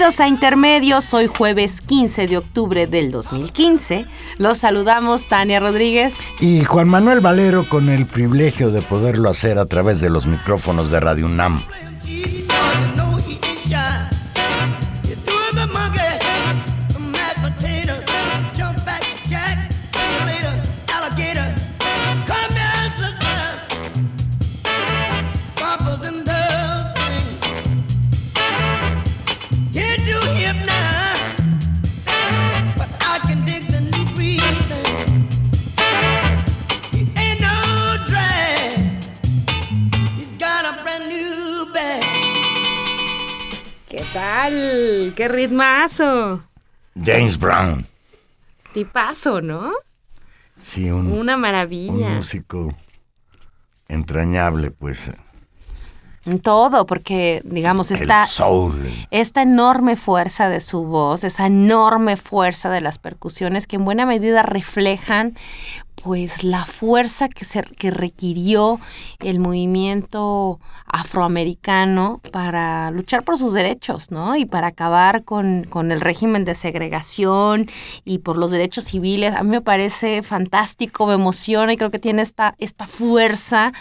Bienvenidos a Intermedios, hoy jueves 15 de octubre del 2015. Los saludamos Tania Rodríguez y Juan Manuel Valero con el privilegio de poderlo hacer a través de los micrófonos de Radio UNAM. ¡Qué ritmazo! James Brown. Tipazo, ¿no? Sí, un, una maravilla. Un músico entrañable, pues. En todo, porque, digamos, esta, esta enorme fuerza de su voz, esa enorme fuerza de las percusiones que en buena medida reflejan pues la fuerza que, se, que requirió el movimiento afroamericano para luchar por sus derechos, ¿no? Y para acabar con, el régimen de segregación y por los derechos civiles. A mí me parece fantástico, me emociona y creo que tiene esta, esta fuerza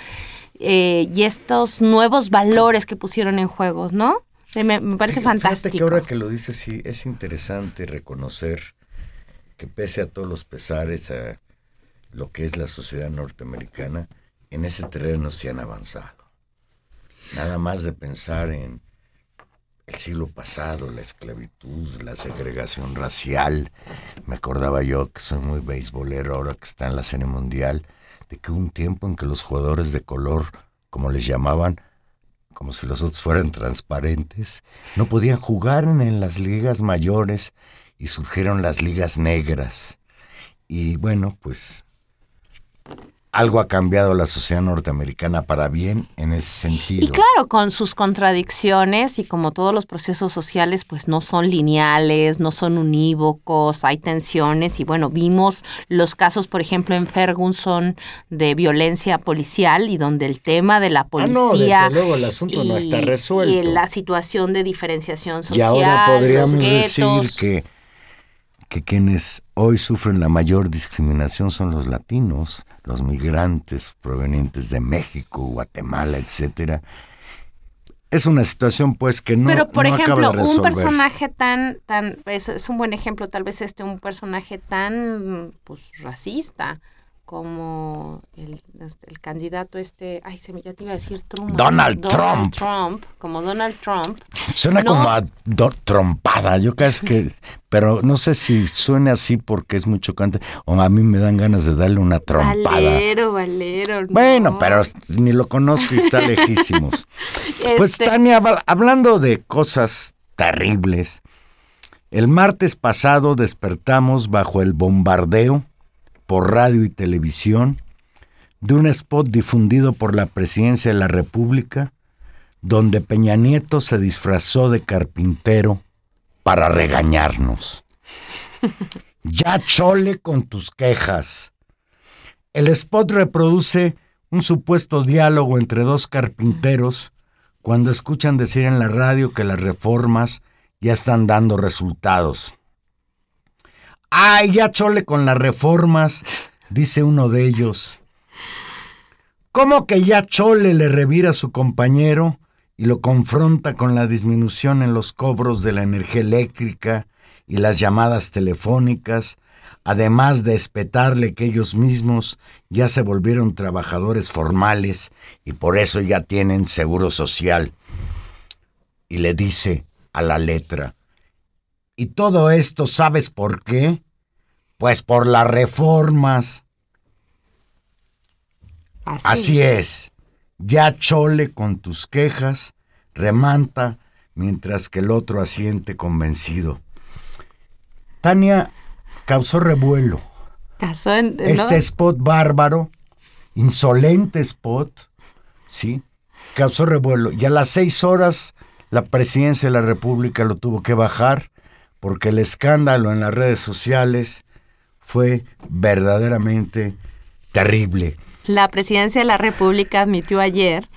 eh, y estos nuevos valores que pusieron en juego, ¿no? Me, parece fantástico. que ahora que lo dices, sí, es interesante reconocer que pese a todos los pesares, a lo que es la sociedad norteamericana, en ese terreno se han avanzado. Nada más de pensar en el siglo pasado, la esclavitud, la segregación racial. Me acordaba yo que soy muy beisbolero ahora que está en la serie mundial, de que un tiempo en que los jugadores de color, como les llamaban, como si los otros fueran transparentes, no podían jugar en las ligas mayores y surgieron las ligas negras. Y bueno, pues algo ha cambiado la sociedad norteamericana para bien en ese sentido. Y claro, con sus contradicciones y como todos los procesos sociales, pues no son lineales, no son unívocos, hay tensiones y bueno, vimos los casos, por ejemplo, en Ferguson de violencia policial y donde el tema de la policía... Ah, no, desde luego el asunto no está resuelto. Y la situación de diferenciación social. Y ahora podríamos decir que que quienes hoy sufren la mayor discriminación son los latinos, los migrantes provenientes de México, Guatemala, etcétera. Es una situación pues que no Pero por ejemplo, un personaje tan tan es, es, un buen ejemplo tal vez este un personaje tan pues racista como el, este, el, candidato este, ay, se me ya te iba a decir Trump. Donald, Trump. Trump. Como Donald Trump. Suena como a trompada, yo creo que, pero no sé si suene así porque es mucho chocante o a mí me dan ganas de darle una trompada. Valero, Valero. Bueno, pero ni lo conozco y está lejísimos. Pues este Tania, hablando de cosas terribles, el martes pasado despertamos bajo el bombardeo por radio y televisión de un spot difundido por la Presidencia de la República donde Peña Nieto se disfrazó de carpintero para regañarnos. Ya chole con tus quejas. El spot reproduce un supuesto diálogo entre dos carpinteros cuando escuchan decir en la radio que las reformas ya están dando resultados. Ay, ya chole con las reformas, dice uno de ellos. ¿Cómo que ya chole le revira a su compañero y lo confronta con la disminución en los cobros de la energía eléctrica y las llamadas telefónicas, además de espetarle que ellos mismos ya se volvieron trabajadores formales y por eso ya tienen seguro social. Y le dice a la letra, ¿y todo esto sabes por qué? Pues por las reformas. Así, es. Ya chole con tus quejas, remanta, mientras que el otro asiente convencido. Tania causó revuelo. este spot bárbaro, insolente spot, ¿sí? Causó revuelo. Y a las seis horas la presidencia de la República lo tuvo que bajar porque el escándalo en las redes sociales fue verdaderamente terrible. La presidencia de la República admitió ayer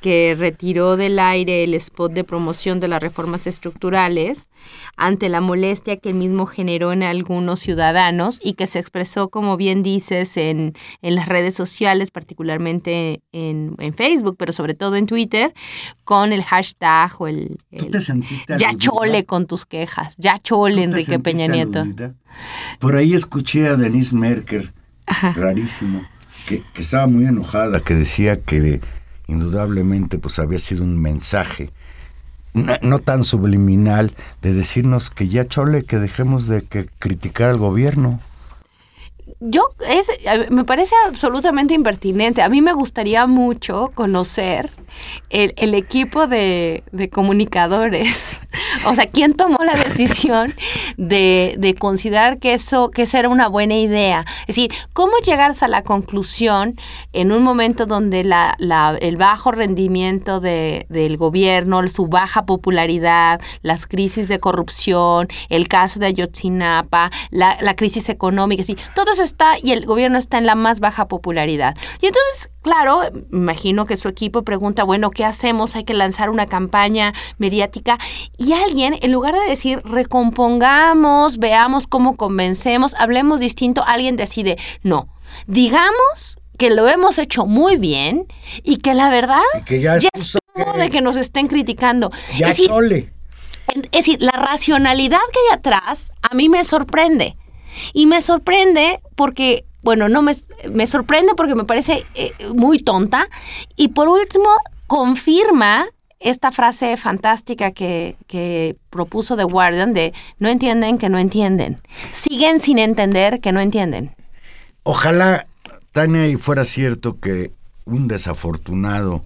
que retiró del aire el spot de promoción de las reformas estructurales ante la molestia que el mismo generó en algunos ciudadanos y que se expresó, como bien dices, en, en las redes sociales, particularmente en, Facebook, pero sobre todo en Twitter, con el hashtag o el... ya chole con tus quejas, ya chole Enrique Peña Nieto. Por ahí escuché a Denise Merker, rarísimo, que, que estaba muy enojada, que decía que indudablemente pues había sido un mensaje no, tan subliminal de decirnos que ya chole que dejemos de que criticar al gobierno. Yo es me parece absolutamente impertinente. A mí me gustaría mucho conocer el, equipo de, comunicadores, o sea, ¿quién tomó la decisión de, considerar que eso, que esa era una buena idea? Es decir, ¿cómo llegar a la conclusión en un momento donde la, el bajo rendimiento del gobierno, su baja popularidad, las crisis de corrupción, el caso de Ayotzinapa, la, la crisis económica, ¿sí? todo eso está y el gobierno está en la más baja popularidad. Y entonces, claro, imagino que su equipo pregunta, bueno, ¿qué hacemos? Hay que lanzar una campaña mediática. Y alguien, en lugar de decir, recompongamos, veamos cómo convencemos, hablemos distinto, alguien decide, no, digamos que lo hemos hecho muy bien y que la verdad ya, es de que nos estén criticando. Ya es decir, Es decir, la racionalidad que hay atrás a mí me sorprende. Y me sorprende porque bueno, no me, me, sorprende porque me parece eh, muy tonta. Y por último, confirma esta frase fantástica que, propuso The Guardian de no entienden que no entienden. Siguen sin entender que no entienden. Ojalá, Tania, y fuera cierto que un desafortunado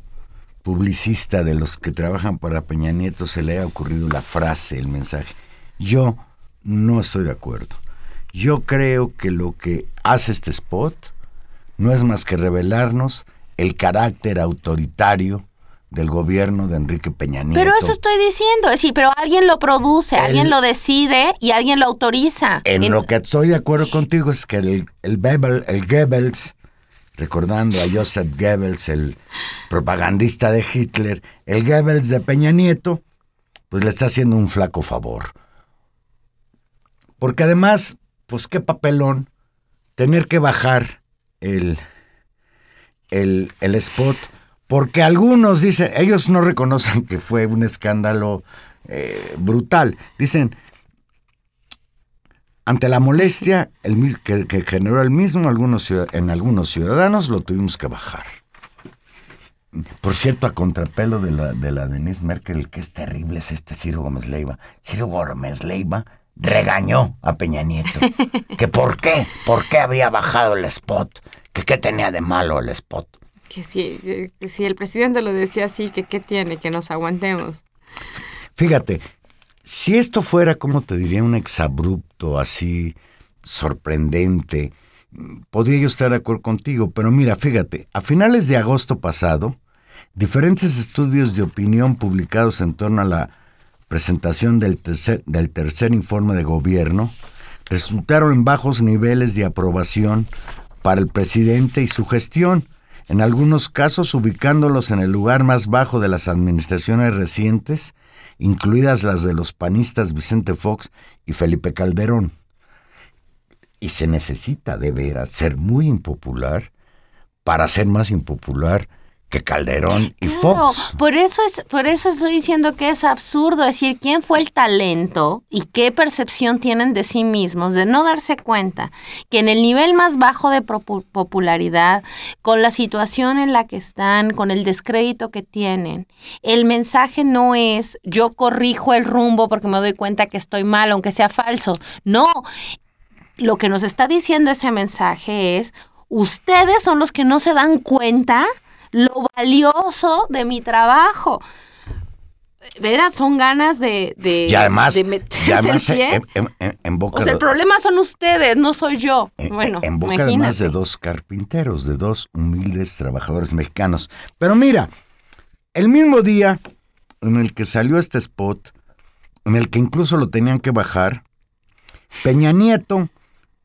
publicista de los que trabajan para Peña Nieto se le haya ocurrido la frase, el mensaje. Yo no estoy de acuerdo. Yo creo que lo que hace este spot no es más que revelarnos el carácter autoritario del gobierno de Enrique Peña Nieto. Pero eso estoy diciendo, sí, pero alguien lo produce, alguien lo decide y alguien lo autoriza. En, lo que estoy de acuerdo contigo es que el, el, el Goebbels, recordando a Joseph Goebbels, el propagandista de Hitler, el Goebbels de Peña Nieto, pues le está haciendo un flaco favor. Porque además, pues qué papelón tener que bajar el, el, el spot porque algunos dicen, ellos no reconocen que fue un escándalo eh, brutal. Dicen, ante la molestia el, que, generó el mismo algunos, en algunos ciudadanos, lo tuvimos que bajar. Por cierto, a contrapelo de la, de la Denise Merkel, que es terrible es este Ciro Gómez Leiva. Ciro Gómez Leiva regañó a Peña Nieto. ¿Que por qué? ¿Por qué había bajado el spot? ¿Que qué tenía de malo el spot? Que si, si el presidente lo decía así, que qué tiene, que nos aguantemos. Fíjate, si esto fuera, como te diría, un exabrupto así sorprendente, podría yo estar de acuerdo contigo, pero mira, fíjate, a finales de agosto pasado, diferentes estudios de opinión publicados en torno a la presentación del tercer, del tercer informe de gobierno resultaron en bajos niveles de aprobación para el presidente y su gestión, en algunos casos ubicándolos en el lugar más bajo de las administraciones recientes, incluidas las de los panistas Vicente Fox y Felipe Calderón. Y se necesita de veras ser muy impopular para ser más impopular que Calderón y Fox. Por eso es, por eso estoy diciendo que es absurdo decir quién fue el talento y qué percepción tienen de sí mismos, de no darse cuenta que en el nivel más bajo de popularidad, con la situación en la que están, con el descrédito que tienen, el mensaje no es yo corrijo el rumbo porque me doy cuenta que estoy mal, aunque sea falso. No, lo que nos está diciendo ese mensaje es ustedes son los que no se dan cuenta lo valioso de mi trabajo. Verás, son ganas de, de, y además, meterse En, boca o sea, el problema son ustedes, no soy yo. bueno, en boca además de dos carpinteros, de dos humildes trabajadores mexicanos. Pero mira, el mismo día en el que salió este spot, en el que incluso lo tenían que bajar, Peña Nieto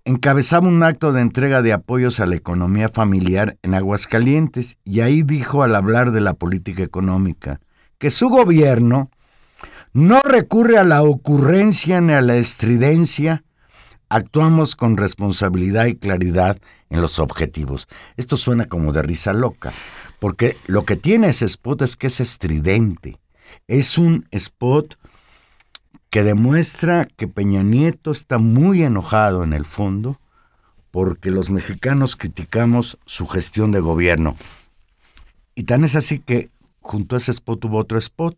encabezaba un acto de entrega de apoyos a la economía familiar en Aguascalientes y ahí dijo al hablar de la política económica que su gobierno no recurre a la ocurrencia ni a la estridencia, actuamos con responsabilidad y claridad en los objetivos. Esto suena como de risa loca, porque lo que tiene ese spot es que es estridente. Es un spot que demuestra que Peña Nieto está muy enojado en el fondo porque los mexicanos criticamos su gestión de gobierno. Y tan es así que junto a ese spot hubo otro spot.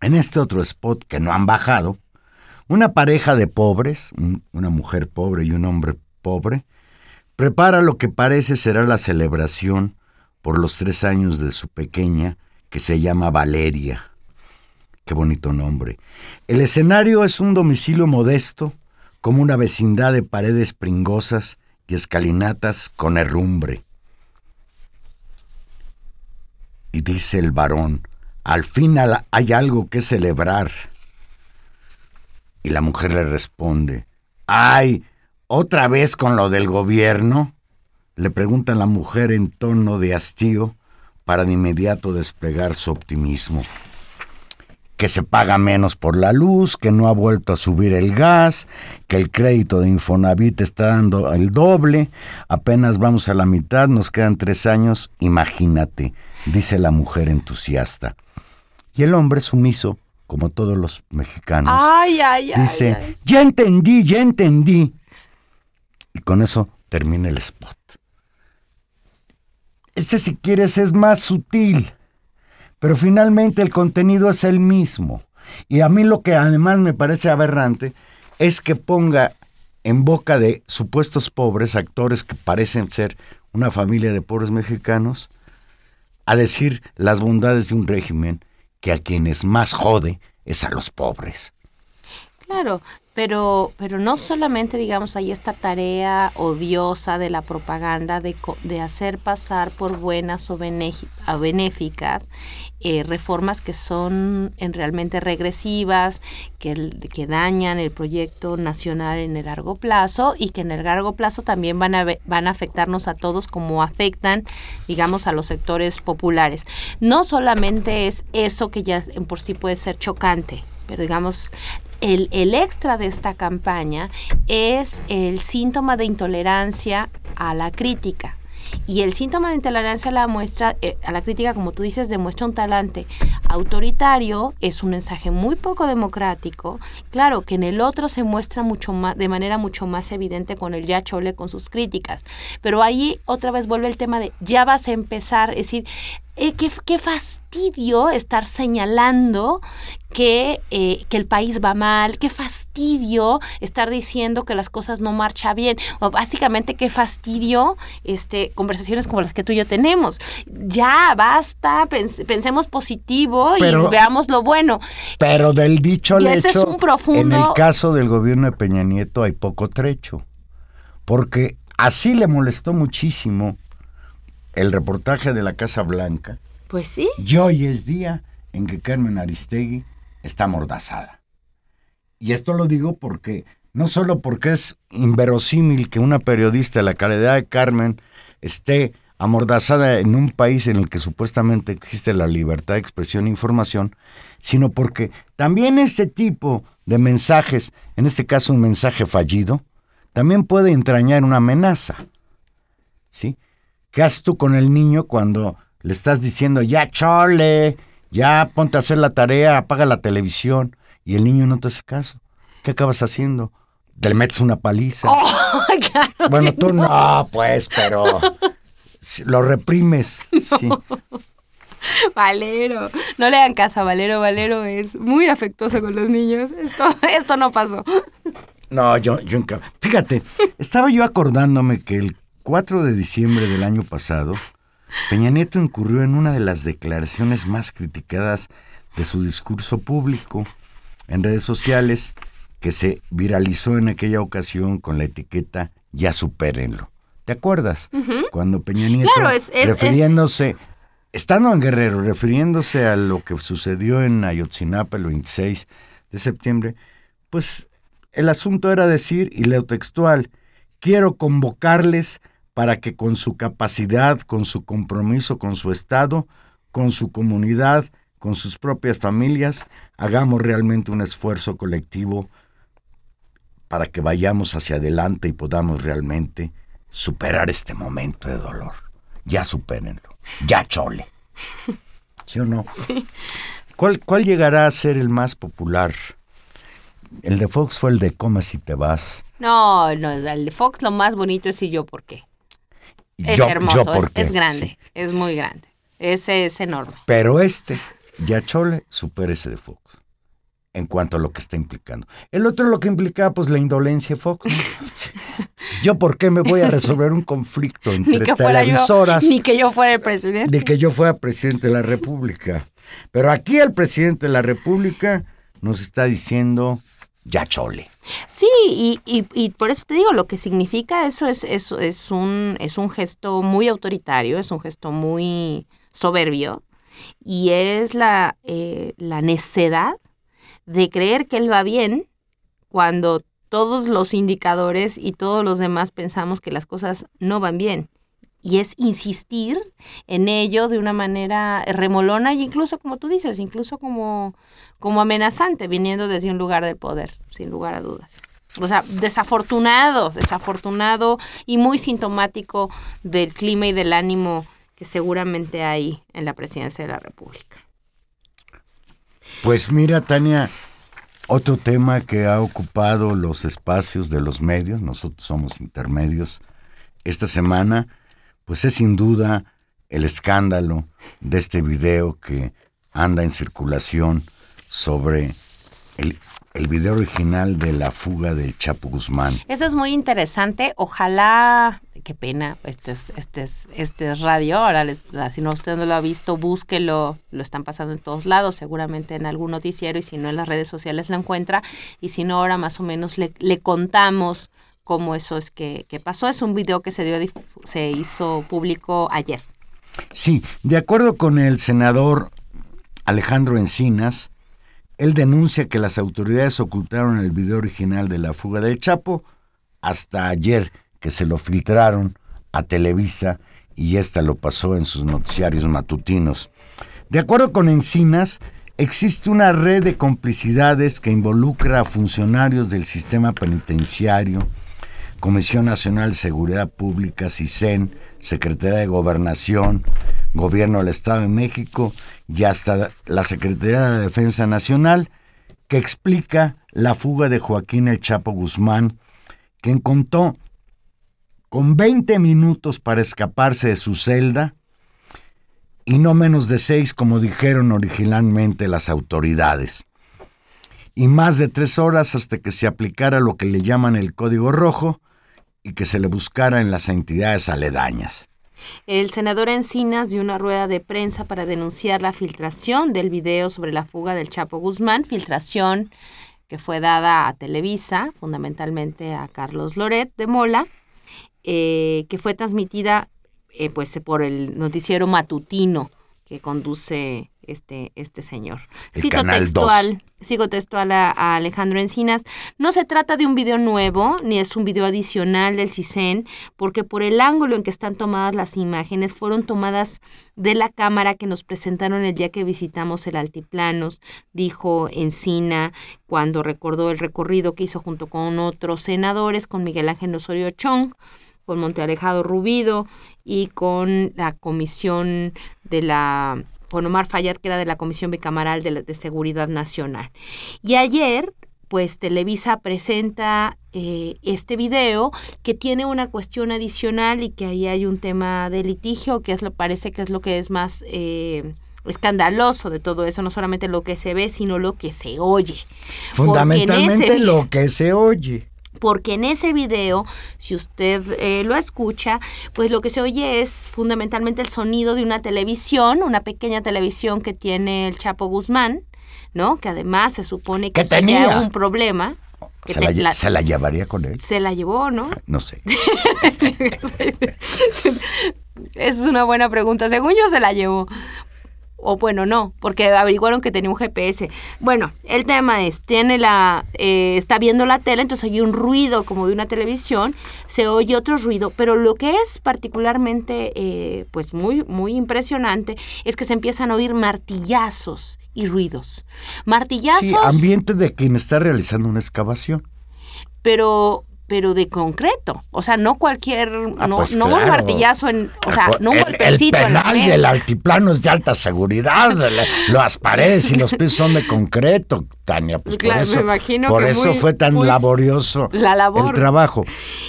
En este otro spot que no han bajado, una pareja de pobres, una mujer pobre y un hombre pobre, prepara lo que parece será la celebración por los tres años de su pequeña, que se llama Valeria. Qué bonito nombre. El escenario es un domicilio modesto, como una vecindad de paredes pringosas y escalinatas con herrumbre. Y dice el varón, al fin hay algo que celebrar. Y la mujer le responde, ¡ay! ¿Otra vez con lo del gobierno? Le pregunta la mujer en tono de hastío para de inmediato desplegar su optimismo que se paga menos por la luz, que no ha vuelto a subir el gas, que el crédito de Infonavit está dando el doble, apenas vamos a la mitad, nos quedan tres años, imagínate, dice la mujer entusiasta. Y el hombre sumiso, como todos los mexicanos, dice, ya entendí, ya entendí. Y con eso termina el spot. Este si quieres es más sutil pero finalmente el contenido es el mismo. Y a mí lo que además me parece aberrante es que ponga en boca de supuestos pobres, actores que parecen ser una familia de pobres mexicanos, a decir las bondades de un régimen que a quienes más jode es a los pobres. Claro, pero, pero no solamente, digamos, hay esta tarea odiosa de la propaganda de, de hacer pasar por buenas o, benéficas eh, reformas que son en realmente regresivas, que, que dañan el proyecto nacional en el largo plazo y que en el largo plazo también van a, van a afectarnos a todos como afectan, digamos, a los sectores populares. No solamente es eso que ya por sí puede ser chocante, pero digamos el, extra de esta campaña es el síntoma de intolerancia a la crítica. Y el síntoma de intolerancia a la muestra, eh, a la crítica, como tú dices, demuestra un talante autoritario, es un mensaje muy poco democrático. Claro que en el otro se muestra mucho más, de manera mucho más evidente con el ya chole, con sus críticas. Pero ahí otra vez vuelve el tema de ya vas a empezar, es decir, eh, qué, fastidio estar señalando que, eh, que, el país va mal, qué fastidio estar diciendo que las cosas no marchan bien, o básicamente qué fastidio este, conversaciones como las que tú y yo tenemos. Ya, basta, pensemos positivo y veamos lo bueno. Pero del dicho al hecho, es un profundo... en el caso del gobierno de Peña Nieto hay poco trecho, porque así le molestó muchísimo el reportaje de la Casa Blanca. Pues sí. Y hoy es día en que Carmen Aristegui está amordazada. Y esto lo digo porque, no solo porque es inverosímil que una periodista de la calidad de Carmen esté amordazada en un país en el que supuestamente existe la libertad de expresión e información, sino porque también este tipo de mensajes, en este caso un mensaje fallido, también puede entrañar una amenaza. ¿Sí? ¿Qué haces tú con el niño cuando Le estás diciendo, ya chole, ya ponte a hacer la tarea, apaga la televisión. Y el niño no te hace caso. ¿Qué acabas haciendo? Te le metes una paliza. Oh, bueno, tú no. pues, pero lo reprimes. Sí. Valero, no le hagan caso a Valero. Valero es muy afectuoso con los niños. Esto, esto no pasó. No, yo, yo, fíjate, estaba yo acordándome que el 4 de diciembre del año pasado, Peña Nieto incurrió en una de las declaraciones más criticadas de su discurso público en redes sociales que se viralizó en aquella ocasión con la etiqueta Ya supérenlo. ¿Te acuerdas? Cuando Peña Nieto, refiriéndose, estando en Guerrero, refiriéndose a lo que sucedió en Ayotzinapa el 26 de septiembre, pues el asunto era decir, y leo textual, quiero convocarles para que con su capacidad, con su compromiso con su Estado, con su comunidad, con sus propias familias, hagamos realmente un esfuerzo colectivo para que vayamos hacia adelante y podamos realmente superar este momento de dolor. Ya supérenlo. Ya chole. ¿Sí o no? Sí. ¿Cuál, ¿Cuál llegará a ser el más popular? El de Fox fue el de Come si te vas. No, no, el de Fox lo más bonito es y yo por qué. Es hermoso, es, grande, es muy grande. Ese es enorme. Pero este, ya chole, supera ese de Fox en cuanto a lo que está implicando. El otro lo que implicaba, pues, la indolencia Fox. yo, ¿por qué me voy a resolver un conflicto entre ni que televisoras? ni que yo fuera el presidente. Ni que yo fuera presidente de la República. Pero aquí el presidente de la República nos está diciendo, ya chole. Sí, y, y, por eso te digo, lo que significa eso es, es, es, un, es un gesto muy autoritario, es un gesto muy soberbio, y es la, eh, la necedad de creer que él va bien cuando todos los indicadores y todos los demás pensamos que las cosas no van bien. Y es insistir en ello de una manera remolona e incluso, como tú dices, incluso como, como amenazante, viniendo desde un lugar de poder, sin lugar a dudas. O sea, desafortunado, desafortunado y muy sintomático del clima y del ánimo que seguramente hay en la presidencia de la República. Pues mira, Tania, otro tema que ha ocupado los espacios de los medios, nosotros somos intermedios, esta semana, pues es sin duda el escándalo de este video que anda en circulación sobre el el video original de la fuga del Chapo Guzmán. Eso es muy interesante. Ojalá, qué pena, este es, este es, este es radio. Ahora, si no usted no lo ha visto, búsquelo. Lo están pasando en todos lados, seguramente en algún noticiero y si no en las redes sociales lo encuentra. Y si no, ahora más o menos le, le contamos cómo eso es que, que, pasó. Es un video que se, dio, se hizo público ayer. Sí, de acuerdo con el senador Alejandro Encinas, él denuncia que las autoridades ocultaron el video original de la fuga del Chapo hasta ayer que se lo filtraron a Televisa y ésta lo pasó en sus noticiarios matutinos. De acuerdo con Encinas, existe una red de complicidades que involucra a funcionarios del sistema penitenciario, Comisión Nacional de Seguridad Pública, CISEN, Secretaría de Gobernación, Gobierno del Estado de México y hasta la Secretaría de Defensa Nacional, que explica la fuga de Joaquín El Chapo Guzmán, quien contó con 20 minutos para escaparse de su celda y no menos de seis como dijeron originalmente las autoridades, y más de tres horas hasta que se aplicara lo que le llaman el código rojo y que se le buscara en las entidades aledañas. El senador Encinas dio una rueda de prensa para denunciar la filtración del video sobre la fuga del Chapo Guzmán, filtración que fue dada a Televisa, fundamentalmente a Carlos Loret de Mola, eh, que fue transmitida eh, pues, por el noticiero matutino que conduce este, este señor. Cito textual, sigo textual a, Alejandro Encinas. No se trata de un video nuevo, ni es un video adicional del CISEN, porque por el ángulo en que están tomadas las imágenes fueron tomadas de la cámara que nos presentaron el día que visitamos el Altiplanos, dijo Encina cuando recordó el recorrido que hizo junto con otros senadores, con Miguel Ángel Osorio Chong con Monte Alejado Rubido y con la comisión de la con Omar Fayad, que era de la Comisión Bicamaral de, de Seguridad Nacional. Y ayer pues Televisa presenta eh, este video que tiene una cuestión adicional y que ahí hay un tema de litigio, que es lo parece que es lo que es más eh, escandaloso de todo eso, no solamente lo que se ve, sino lo que se oye. Fundamentalmente lo que se oye porque en ese video, si usted eh, lo escucha, pues lo que se oye es fundamentalmente el sonido de una televisión, una pequeña televisión que tiene el Chapo Guzmán, ¿no? Que además se supone que, tenía un problema. Se la, se la, llevaría con él. Se la llevó, ¿no? No sé. es una buena pregunta. Según yo se la llevó o bueno, no, porque averiguaron que tenía un GPS. Bueno, el tema es, tiene la, eh, está viendo la tele, entonces oye un ruido como de una televisión, se oye otro ruido, pero lo que es particularmente, eh, pues muy, muy impresionante, es que se empiezan a oír martillazos y ruidos. Martillazos. Sí, ambiente de quien está realizando una excavación. Pero pero de concreto. O sea, no cualquier, ah, no, pues no un martillazo en, o sea, no un golpecito el penal en del altiplano es de alta seguridad. las paredes y los pisos son de concreto, Tania. Pues por eso, por eso fue tan laborioso el trabajo.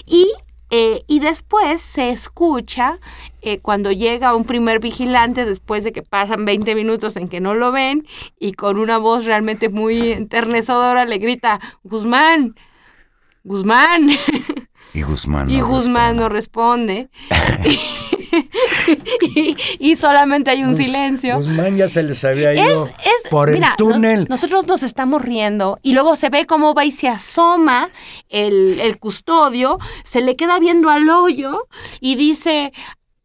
Y eh, y después se escucha eh, cuando llega un primer vigilante, después de que pasan 20 minutos en que no lo ven, y con una voz realmente muy enternecedora le grita, Guzmán, Guzmán. Y Guzmán. y Guzmán no responde. y, solamente hay un silencio. Guzmán ya se les había ido por el túnel. nosotros nos estamos riendo y luego se ve cómo va y se asoma el, el custodio, se le queda viendo al hoyo y dice,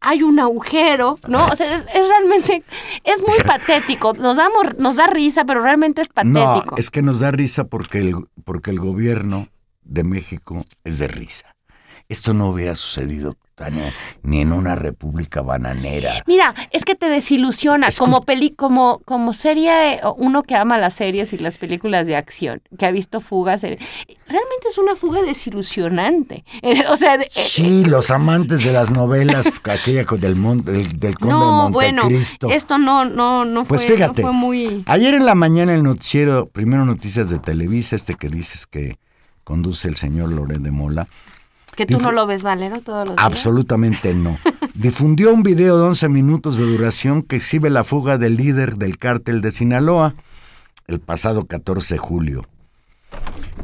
hay un agujero, ¿no? O sea, es, realmente, es muy patético. Nos, damos, nos da risa, pero realmente es patético. No, es que nos da risa porque el, porque el gobierno de México es de risa. Esto no hubiera sucedido, Tania, ni en una república bananera. Mira, es que te desilusiona como peli, como, como serie, uno que ama las series y las películas de acción, que ha visto fugas. Eh, realmente es una fuga desilusionante. Eh, o sea, eh, sí, los amantes de las novelas, aquella del, del, del conde no, de Montecristo. Bueno, esto no, no, no pues fue, fíjate, fue muy. Ayer en la mañana el noticiero, primero noticias de Televisa, este que dices que conduce el señor Loret de Mola. ¿Que tú no lo ves, Valero, todos los días? Absolutamente no. Difundió un video de 11 minutos de duración que exhibe la fuga del líder del cártel de Sinaloa el pasado 14 de julio.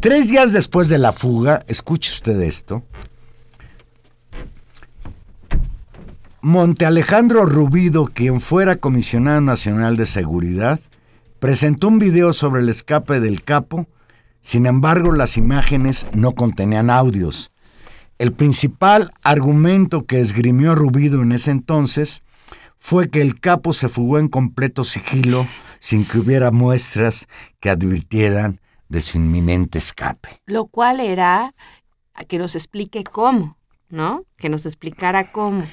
Tres días después de la fuga, escuche usted esto, Monte Alejandro Rubido, quien fuera comisionado nacional de seguridad, presentó un video sobre el escape del capo sin embargo, las imágenes no contenían audios. El principal argumento que esgrimió Rubido en ese entonces fue que el capo se fugó en completo sigilo sin que hubiera muestras que advirtieran de su inminente escape. Lo cual era que nos explique cómo, ¿no? Que nos explicara cómo.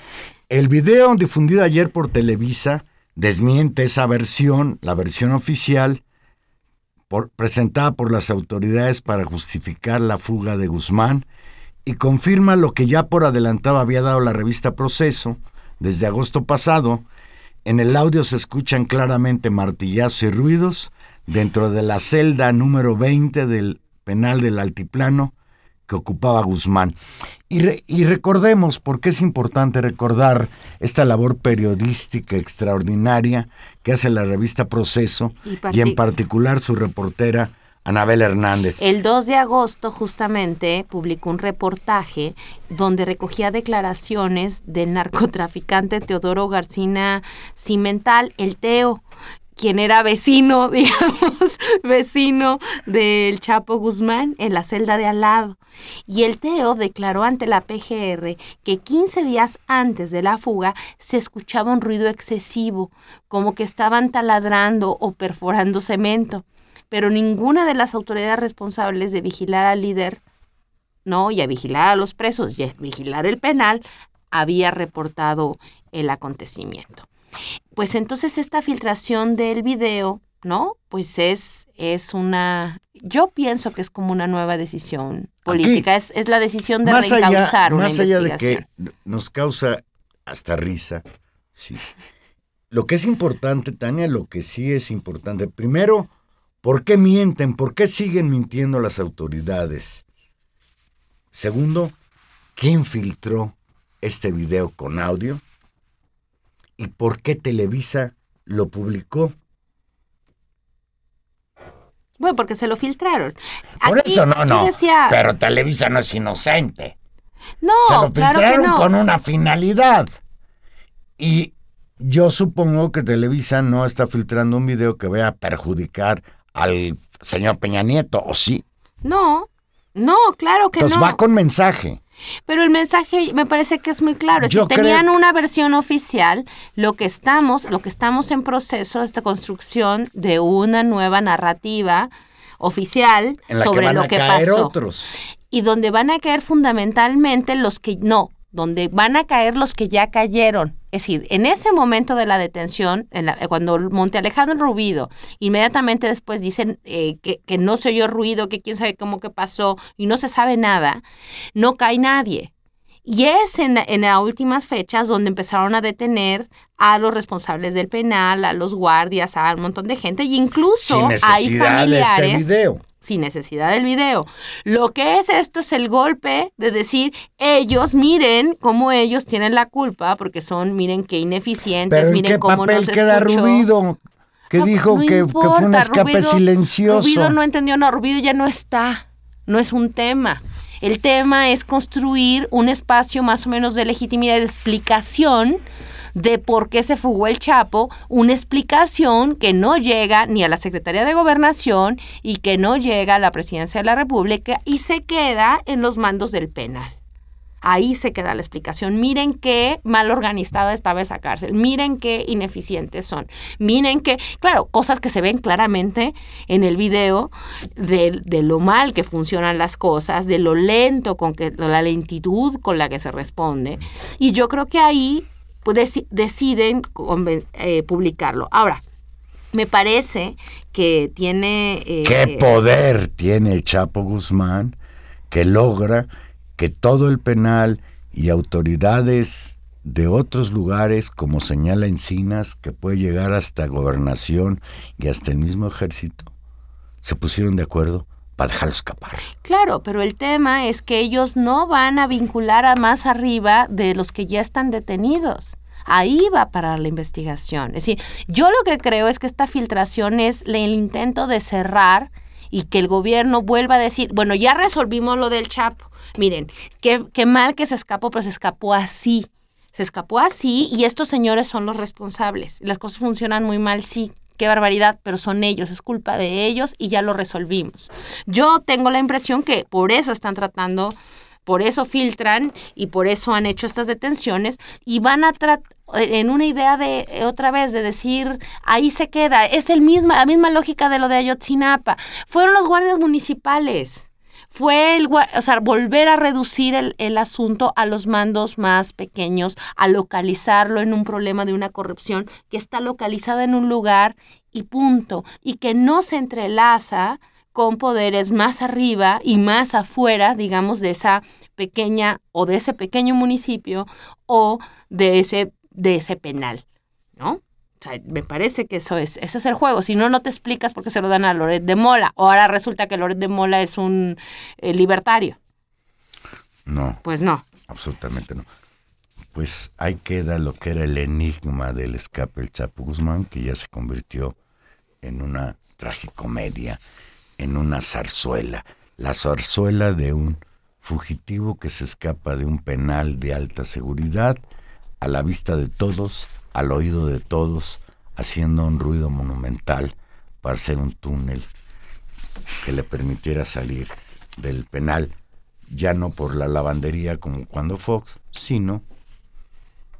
El video difundido ayer por Televisa desmiente esa versión, la versión oficial, presentada por las autoridades para justificar la fuga de Guzmán y confirma lo que ya por adelantado había dado la revista Proceso desde agosto pasado. En el audio se escuchan claramente martillazos y ruidos dentro de la celda número 20 del penal del Altiplano que ocupaba Guzmán. Y, recordemos, porque es importante recordar esta labor periodística extraordinaria que hace la revista Proceso y, en particular su reportera Anabel Hernández. El 2 de agosto justamente publicó un reportaje donde recogía declaraciones del narcotraficante Teodoro Garcina Cimental, el Teo, quien era vecino, digamos, vecino del Chapo Guzmán en la celda de al lado. Y el Teo declaró ante la PGR que 15 días antes de la fuga se escuchaba un ruido excesivo, como que estaban taladrando o perforando cemento, pero ninguna de las autoridades responsables de vigilar al líder, no, y a vigilar a los presos y a vigilar el penal, había reportado el acontecimiento. Pues entonces esta filtración del video ¿no? Pues es, es una, yo pienso que es como una nueva decisión política, es, es, la decisión de más reencauzar allá, Más allá de que nos causa hasta risa, sí. Lo que es importante, Tania, lo que sí es importante, primero, ¿por qué mienten? ¿Por qué siguen mintiendo las autoridades? Segundo, ¿quién filtró este video con audio? ¿Y por qué Televisa lo publicó? Bueno, porque se lo filtraron. Por eso no, no. Pero Televisa no es inocente. No, se lo filtraron con una finalidad. Y yo supongo que Televisa no está filtrando un video que vaya a perjudicar al señor Peña Nieto, ¿o sí? No, no, claro que Entonces no. va con mensaje. Pero el mensaje me parece que es muy claro. Si tenían una versión oficial, lo que estamos, lo que estamos en proceso es de construcción de una nueva narrativa oficial sobre lo que pasó. Otros. Y donde van a caer fundamentalmente los que no, donde van a caer los que ya cayeron. Es decir, en ese momento de la detención, en cuando Monte Alejado en Rubido, inmediatamente después dicen eh, que, que, no se oyó ruido, que quién sabe cómo que pasó y no se sabe nada, no cae nadie. Y es en, en las últimas fechas donde empezaron a detener a los responsables del penal, a los guardias, a un montón de gente, y incluso Sin necesidad hay de este video sin necesidad del video. Lo que es esto es el golpe de decir, ellos miren cómo ellos tienen la culpa, porque son, miren qué ineficientes, Pero miren ¿en qué cómo papel queda Rubido? Que dijo que, fue un escape silencioso. Rubido no entendió, no, Rubido ya no está, no es un tema. El tema es construir un espacio más o menos de legitimidad y de explicación de por qué se fugó el Chapo, una explicación que no llega ni a la Secretaría de Gobernación y que no llega a la Presidencia de la República y se queda en los mandos del penal. Ahí se queda la explicación. Miren qué mal organizada estaba esa cárcel. Miren qué ineficientes son. Miren qué, claro, cosas que se ven claramente en el video de, de lo mal que funcionan las cosas, de lo lento con que, la lentitud con la que se responde. Y yo creo que ahí pues, deciden eh, publicarlo. Ahora, me parece que tiene... Eh, ¿Qué poder tiene el Chapo Guzmán que logra que todo el penal y autoridades de otros lugares, como señala Encinas, que puede llegar hasta gobernación y hasta el mismo ejército, se pusieron de acuerdo para dejarlo escapar. Claro, pero el tema es que ellos no van a vincular a más arriba de los que ya están detenidos. Ahí va para la investigación. Es decir, yo lo que creo es que esta filtración es el intento de cerrar y que el gobierno vuelva a decir, bueno, ya resolvimos lo del Chapo. Miren, qué, qué mal que se escapó, pero se escapó así. Se escapó así y estos señores son los responsables. Las cosas funcionan muy mal, sí, qué barbaridad, pero son ellos, es culpa de ellos y ya lo resolvimos. Yo tengo la impresión que por eso están tratando, por eso filtran y por eso han hecho estas detenciones y van a tratar en una idea de otra vez de decir ahí se queda. Es el misma la misma lógica de lo de Ayotzinapa. Fueron los guardias municipales. Fue el, o sea, volver a reducir el, el, asunto a los mandos más pequeños, a localizarlo en un problema de una corrupción que está localizada en un lugar y punto, y que no se entrelaza con poderes más arriba y más afuera, digamos, de esa pequeña o de ese pequeño municipio o de ese, de ese penal, ¿no? me parece que eso es, ese es el juego. Si no, no te explicas por qué se lo dan a Loret de Mola. O ahora resulta que Loret de Mola es un eh, libertario. No. Pues no. Absolutamente no. Pues ahí queda lo que era el enigma del escape del Chapo Guzmán, que ya se convirtió en una tragicomedia, en una zarzuela. La zarzuela de un fugitivo que se escapa de un penal de alta seguridad a la vista de todos al oído de todos, haciendo un ruido monumental para hacer un túnel que le permitiera salir del penal, ya no por la lavandería como cuando Fox, sino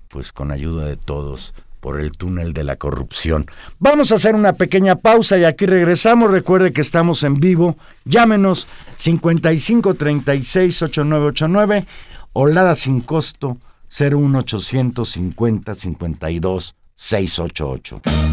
pues con ayuda de todos por el túnel de la corrupción. Vamos a hacer una pequeña pausa y aquí regresamos. Recuerde que estamos en vivo. Llámenos 5536 8989 Olada sin costo 01850 52 688.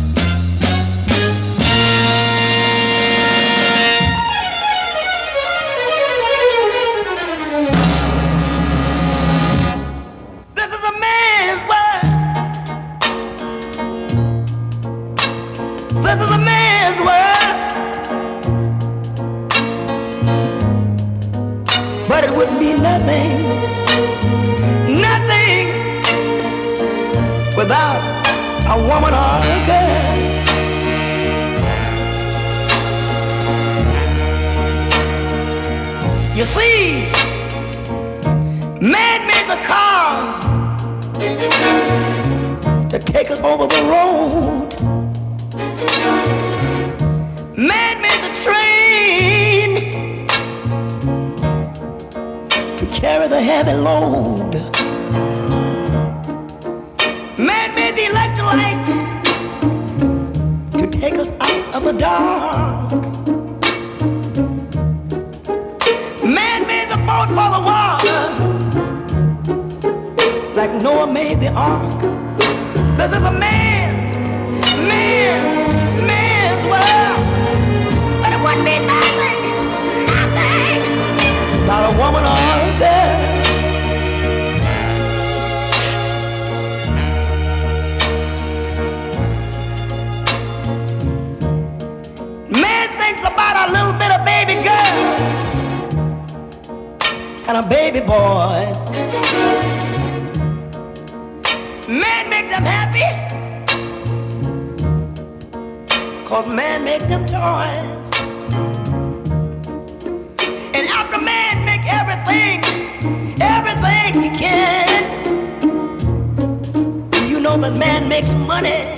And a baby boys. Man make them happy. Cause man make them toys. And after man make everything, everything he can. You know that man makes money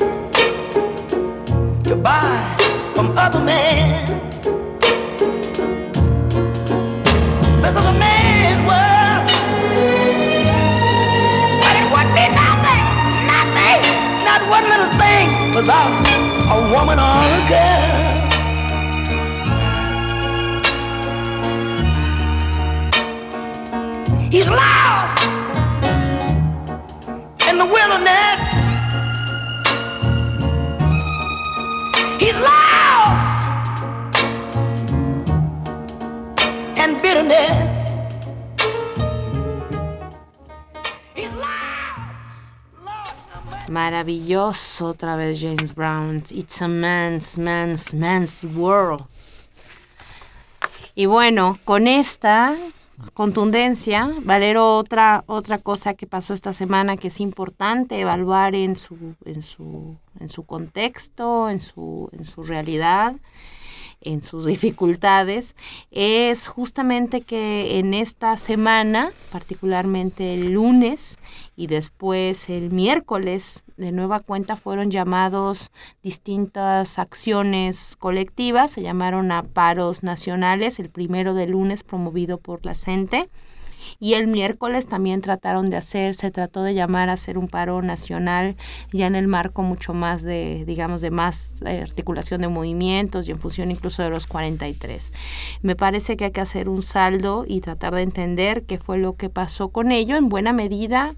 to buy from other men. Without a woman or a girl. He's lost Maravilloso otra vez James Brown. It's a man's, man's, man's world. Y bueno, con esta contundencia, Valero, otra, otra cosa que pasó esta semana que es importante evaluar en su, en su, en su contexto, en su, en su realidad, en sus dificultades, es justamente que en esta semana, particularmente el lunes y después el miércoles, de nueva cuenta fueron llamados distintas acciones colectivas, se llamaron a paros nacionales, el primero de lunes promovido por la CENTE. Y el miércoles también trataron de hacer, se trató de llamar a hacer un paro nacional ya en el marco mucho más de, digamos, de más eh, articulación de movimientos y en función incluso de los 43. Me parece que hay que hacer un saldo y tratar de entender qué fue lo que pasó con ello en buena medida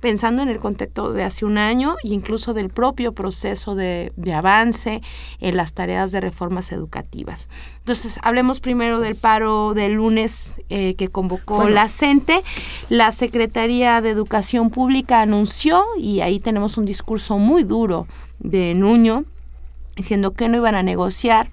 pensando en el contexto de hace un año e incluso del propio proceso de, de, avance en las tareas de reformas educativas. Entonces, hablemos primero del paro del lunes eh, que convocó bueno. la CENTE. La Secretaría de Educación Pública anunció, y ahí tenemos un discurso muy duro de Nuño, diciendo que no iban a negociar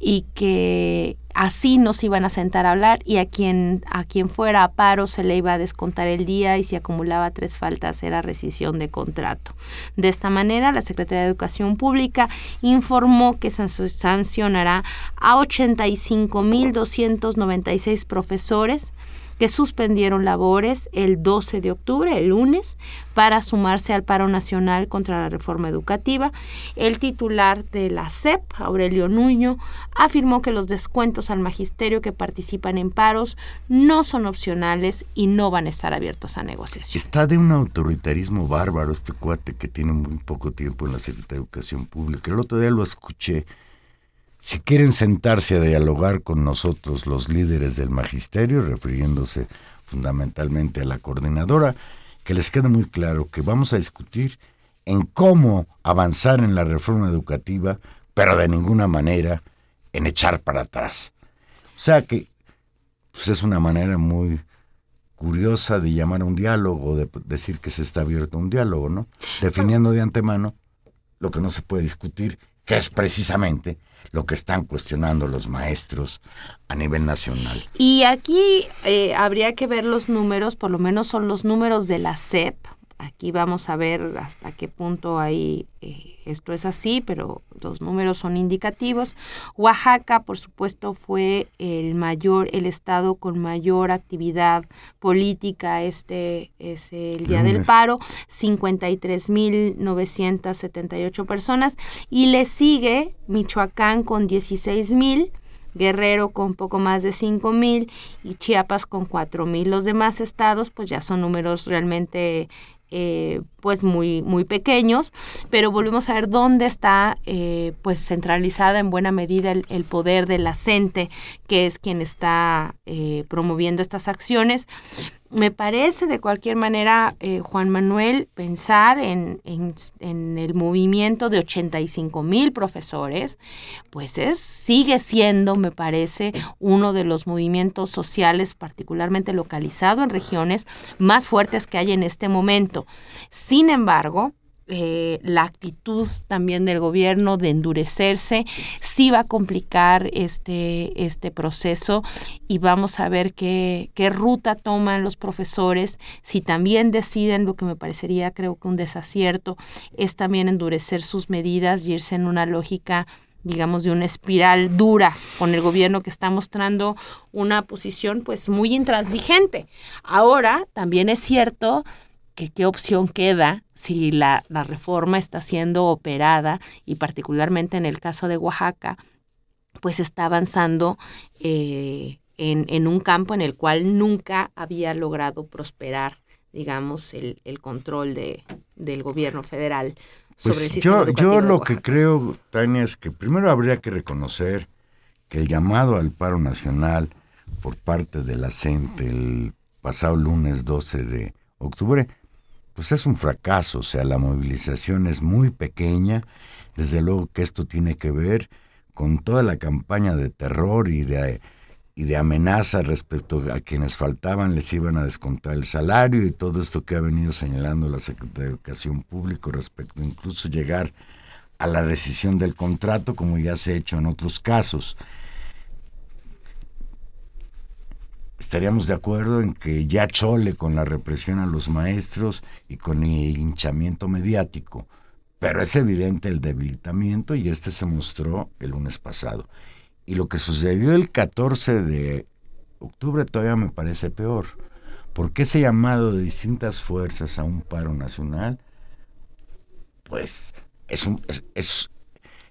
y que así nos iban a sentar a hablar y a quien a quien fuera a paro se le iba a descontar el día y si acumulaba tres faltas era rescisión de contrato. De esta manera, la Secretaría de Educación Pública informó que sancionará a 85.296 profesores que suspendieron labores el 12 de octubre, el lunes, para sumarse al paro nacional contra la reforma educativa. El titular de la CEP, Aurelio Nuño, afirmó que los descuentos al magisterio que participan en paros no son opcionales y no van a estar abiertos a negociación. Está de un autoritarismo bárbaro este cuate que tiene muy poco tiempo en la Secretaría de Educación Pública. El otro día lo escuché si quieren sentarse a dialogar con nosotros los líderes del magisterio, refiriéndose fundamentalmente a la coordinadora, que les quede muy claro que vamos a discutir en cómo avanzar en la reforma educativa, pero de ninguna manera en echar para atrás. O sea que pues es una manera muy curiosa de llamar a un diálogo, de decir que se está abierto un diálogo, ¿no? Definiendo de antemano lo que no se puede discutir, que es precisamente lo que están cuestionando los maestros a nivel nacional. Y aquí eh, habría que ver los números, por lo menos son los números de la SEP, Aquí vamos a ver hasta qué punto ahí eh, esto es así, pero los números son indicativos. Oaxaca, por supuesto, fue el mayor, el estado con mayor actividad política. Este es el día del paro, 53.978 personas. Y le sigue Michoacán con 16.000 Guerrero con poco más de 5 mil y Chiapas con 4 mil. Los demás estados pues ya son números realmente eh, pues muy, muy pequeños, pero volvemos a ver dónde está eh, pues centralizada en buena medida el, poder de la CENTE, que es quien está eh, promoviendo estas acciones me parece de cualquier manera, eh, Juan Manuel, pensar en, el movimiento de 85 mil profesores, pues es, sigue siendo, me parece, uno de los movimientos sociales particularmente localizado en regiones más fuertes que hay en este momento. Sin embargo, eh, la actitud también del gobierno de endurecerse sí va a complicar este, este proceso y vamos a ver qué, qué ruta toman los profesores, si también deciden lo que me parecería creo que un desacierto es también endurecer sus medidas y irse en una lógica digamos, de una espiral dura con el gobierno que está mostrando una posición pues muy intransigente. Ahora, también es cierto que qué opción queda si la, reforma está siendo operada y particularmente en el caso de Oaxaca, pues está avanzando eh, en, un campo en el cual nunca había logrado prosperar, digamos, el, control de, del gobierno federal sobre pues el sistema yo, yo lo que creo, Tania, es que primero habría que reconocer que el llamado al paro nacional por parte de la CENTE el pasado lunes 12 de octubre pues es un fracaso, o sea, la movilización es muy pequeña, desde luego que esto tiene que ver con toda la campaña de terror y de, y de amenaza respecto a quienes faltaban, les iban a descontar el salario y todo esto que ha venido señalando la Secretaría de Educación Pública respecto incluso llegar a la rescisión del contrato, como ya se ha hecho en otros casos. Estaríamos de acuerdo en que ya chole con la represión a los maestros y con el hinchamiento mediático, pero es evidente el debilitamiento y este se mostró el lunes pasado. Y lo que sucedió el 14 de octubre todavía me parece peor, porque ese llamado de distintas fuerzas a un paro nacional, pues es un, es,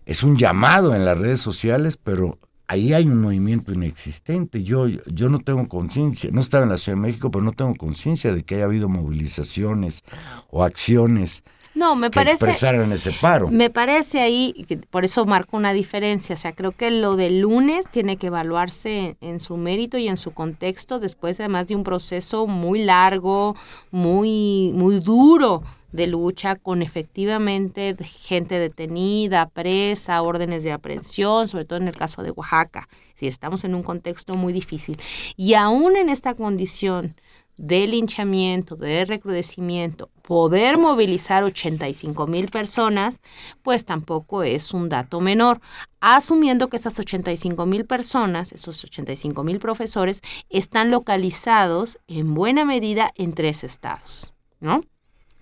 es un llamado en las redes sociales, pero ahí hay un movimiento inexistente. Yo, yo no tengo conciencia, no estaba en la Ciudad de México, pero no tengo conciencia de que haya habido movilizaciones o acciones no, me que parece, expresaran ese paro. Me parece ahí, por eso marco una diferencia. O sea, creo que lo del lunes tiene que evaluarse en, su mérito y en su contexto, después además de un proceso muy largo, muy, muy duro de lucha con efectivamente gente detenida, presa, órdenes de aprehensión, sobre todo en el caso de Oaxaca. Si estamos en un contexto muy difícil. Y aún en esta condición de linchamiento, de recrudecimiento, poder movilizar 85 mil personas, pues tampoco es un dato menor, asumiendo que esas 85 mil personas, esos 85 mil profesores, están localizados en buena medida en tres estados, ¿no?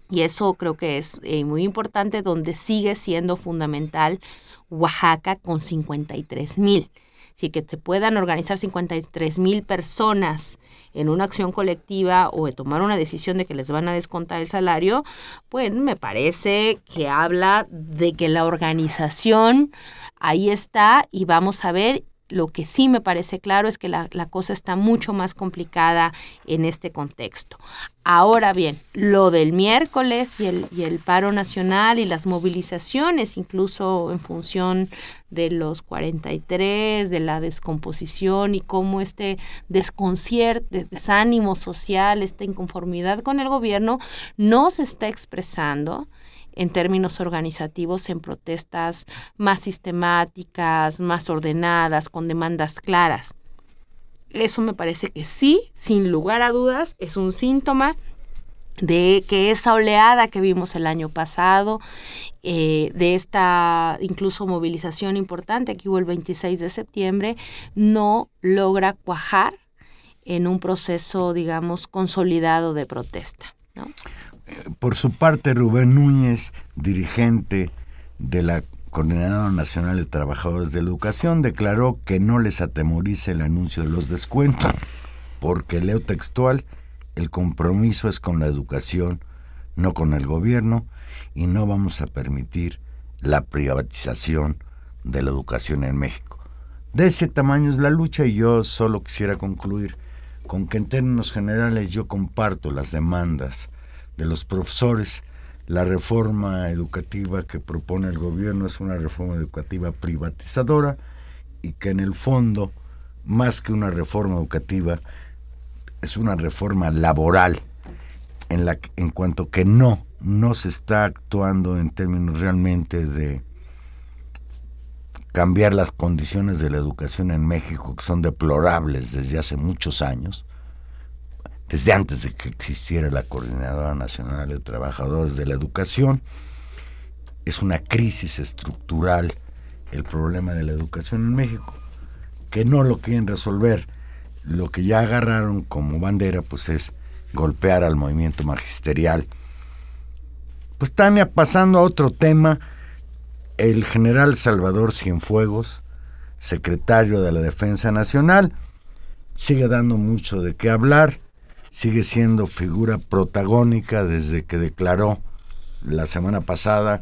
Y eso creo que es eh, muy importante, donde sigue siendo fundamental Oaxaca con 53 mil. Si que te puedan organizar 53 mil personas en una acción colectiva o tomar una decisión de que les van a descontar el salario, pues me parece que habla de que la organización ahí está y vamos a ver lo que sí me parece claro es que la, cosa está mucho más complicada en este contexto. Ahora bien, lo del miércoles y el, y el paro nacional y las movilizaciones, incluso en función de los 43, de la descomposición y cómo este desconcierto, desánimo social, esta inconformidad con el gobierno no se está expresando en términos organizativos en protestas más sistemáticas, más ordenadas, con demandas claras. Eso me parece que sí, sin lugar a dudas, es un síntoma de que esa oleada que vimos el año pasado, eh, de esta incluso movilización importante que hubo el 26 de septiembre, no logra cuajar en un proceso, digamos, consolidado de protesta. Por su parte, Rubén Núñez, dirigente de la Coordinadora Nacional de Trabajadores de la Educación, declaró que no les atemoriza el anuncio de los descuentos, porque leo textual, el compromiso es con la educación, no con el gobierno, y no vamos a permitir la privatización de la educación en México. De ese tamaño es la lucha y yo solo quisiera concluir con que en términos generales yo comparto las demandas de los profesores. La reforma educativa que propone el gobierno es una reforma educativa privatizadora y que en el fondo, más que una reforma educativa, es una reforma laboral en, la, en cuanto que no, no se está actuando en términos realmente de cambiar las condiciones de la educación en México, que son deplorables desde hace muchos años, desde antes de que existiera la Coordinadora Nacional de Trabajadores de la Educación. Es una crisis estructural el problema de la educación en México, que no lo quieren resolver lo que ya agarraron como bandera pues es golpear al movimiento magisterial. Pues Tania, pasando a otro tema, el general Salvador Cienfuegos, secretario de la Defensa Nacional, sigue dando mucho de qué hablar, sigue siendo figura protagónica desde que declaró la semana pasada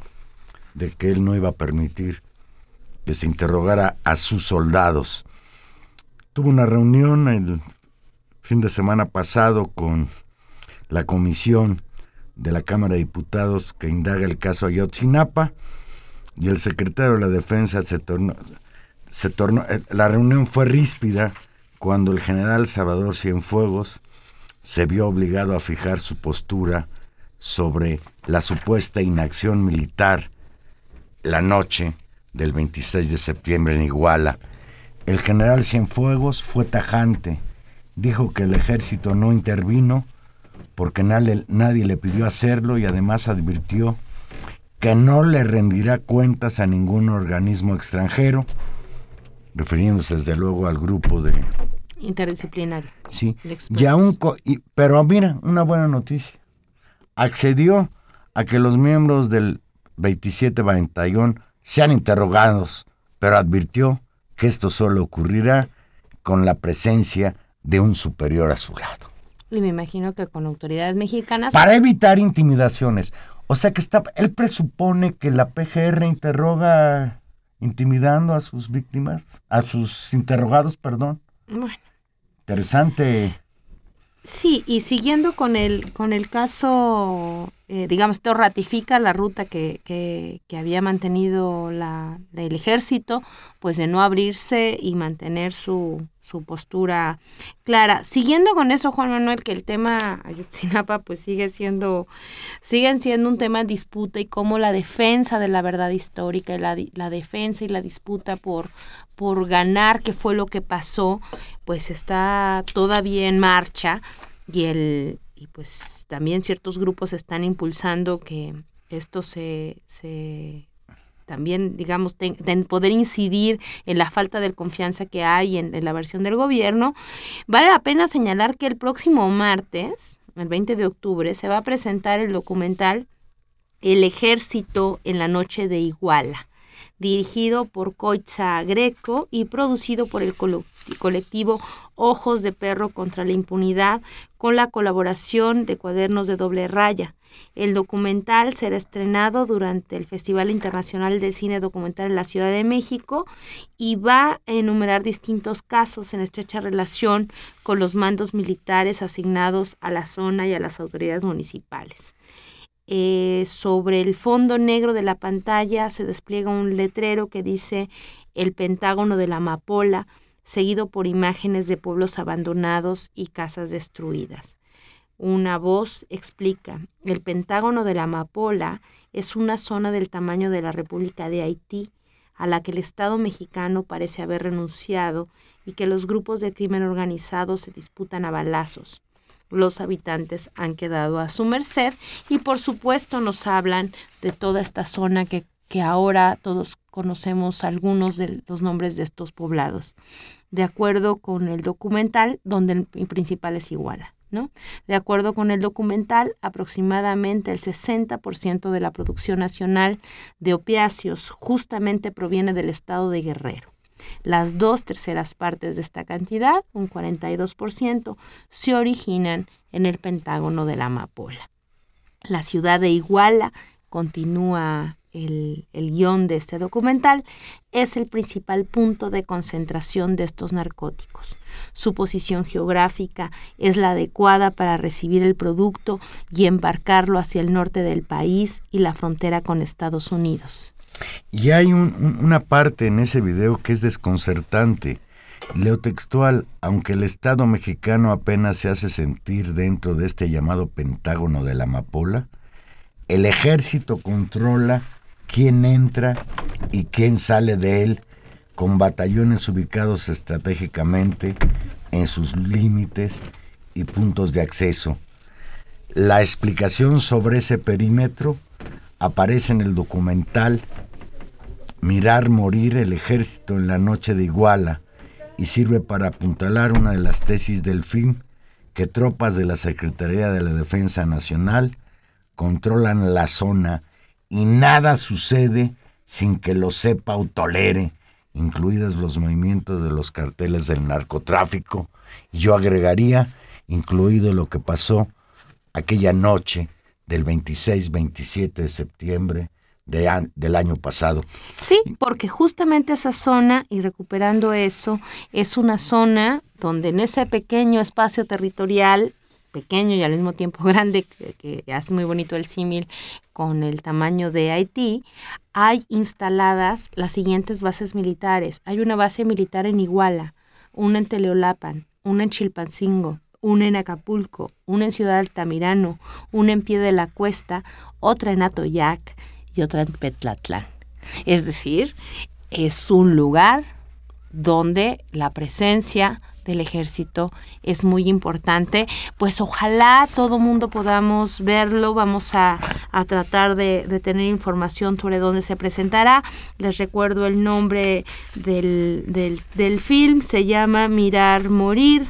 de que él no iba a permitir que se interrogara a sus soldados. Tuvo una reunión el fin de semana pasado con la comisión de la Cámara de Diputados que indaga el caso Ayotzinapa y el secretario de la Defensa se tornó, se tornó eh, la reunión fue ríspida cuando el general Salvador Cienfuegos se vio obligado a fijar su postura sobre la supuesta inacción militar la noche del 26 de septiembre en Iguala el general Cienfuegos fue tajante. Dijo que el ejército no intervino porque nadie, le pidió hacerlo y además advirtió que no le rendirá cuentas a ningún organismo extranjero, refiriéndose desde luego al grupo de... Interdisciplinario. Sí, y aún pero mira, una buena noticia. Accedió a que los miembros del 27 Batallón sean interrogados, pero advirtió que esto solo ocurrirá con la presencia de un superior a su lado. Y me imagino que con autoridades mexicanas. Para evitar intimidaciones. O sea que está, él presupone que la PGR interroga intimidando a sus víctimas, a sus interrogados, perdón. Bueno. Interesante. Sí, y siguiendo con el, con el caso eh, digamos, esto ratifica la ruta que, que, que había mantenido la, el ejército, pues de no abrirse y mantener su, su postura clara. Siguiendo con eso, Juan Manuel, que el tema Ayotzinapa pues sigue siendo, siguen siendo un tema de disputa y cómo la defensa de la verdad histórica y la, la defensa y la disputa por, por ganar qué fue lo que pasó, pues está todavía en marcha y el, y pues también ciertos grupos están impulsando que esto se, se también, digamos, poder incidir en la falta de confianza que hay en, la versión del gobierno, vale la pena señalar que el próximo martes, el 20 de octubre, se va a presentar el documental El ejército en la noche de Iguala, dirigido por Coitza Greco y producido por el colectivo Ojos de Perro contra la Impunidad, con la colaboración de Cuadernos de Doble Raya. El documental será estrenado durante el Festival Internacional del Cine Documental en la Ciudad de México y va a enumerar distintos casos en estrecha relación con los mandos militares asignados a la zona y a las autoridades municipales. Eh, sobre el fondo negro de la pantalla se despliega un letrero que dice el Pentágono de la Amapola, seguido por imágenes de pueblos abandonados y casas destruidas. Una voz explica, el Pentágono de la Amapola es una zona del tamaño de la República de Haití, a la que el Estado mexicano parece haber renunciado y que los grupos de crimen organizado se disputan a balazos. los habitantes han quedado a su merced y por supuesto nos hablan de toda esta zona que, que ahora todos conocemos algunos de los nombres de estos poblados, de acuerdo con el documental donde el principal es Iguala. ¿no? De acuerdo con el documental, aproximadamente el 60% de la producción nacional de opiáceos justamente proviene del estado de Guerrero. Las dos terceras partes de esta cantidad, un 42%, se originan en el Pentágono de la Amapola. La ciudad de Iguala continúa el, guion de este documental, es el principal punto de concentración de estos narcóticos. Su posición geográfica es la adecuada para recibir el producto y embarcarlo hacia el norte del país y la frontera con Estados Unidos. Y hay una parte en ese video que es desconcertante. Leo textual, aunque el Estado mexicano apenas se hace sentir dentro de este llamado Pentágono de la Amapola, el ejército controla quién entra y quién sale de él con batallones ubicados estratégicamente en sus límites y puntos de acceso. La explicación sobre ese perímetro aparece en el documental Mirar morir el ejército en la noche de Iguala y sirve para apuntalar una de las tesis del film que tropas de la Secretaría de la Defensa Nacional controlan la zona y nada sucede sin que lo sepa o tolere, incluidos los movimientos de los carteles del narcotráfico. Y yo agregaría, incluido lo que pasó aquella noche del 26-27 de septiembre de del año pasado. Sí, porque justamente esa zona, y recuperando eso, es una zona donde en ese pequeño espacio territorial pequeño y al mismo tiempo grande, que, hace muy bonito el símil con el tamaño de Haití, hay instaladas las siguientes bases militares. Hay una base militar en Iguala, una en Teleolapan, una en Chilpancingo, una en Acapulco, una en Ciudad Altamirano, una en Pie de la Cuesta, otra en Atoyac y otra en Petlatlán. Es decir, es un lugar donde la presencia del ejército es muy importante. Pues ojalá todo mundo podamos verlo. Vamos a, tratar de, tener información sobre dónde se presentará. Les recuerdo el nombre del, del, film. Se llama Mirar Morir,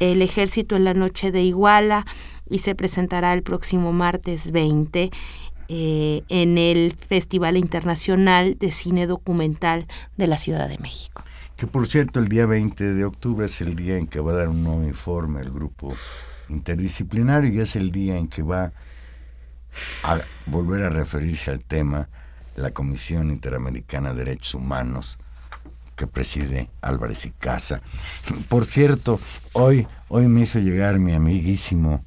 el ejército en la noche de Iguala y se presentará el próximo martes 20. Eh, en el Festival Internacional de Cine Documental de la Ciudad de México. Que por cierto, el día 20 de octubre es el día en que va a dar un nuevo informe el grupo interdisciplinario y es el día en que va a volver a referirse al tema la Comisión Interamericana de Derechos Humanos que preside Álvarez y Casa. Por cierto, hoy, hoy me hizo llegar mi amiguísimo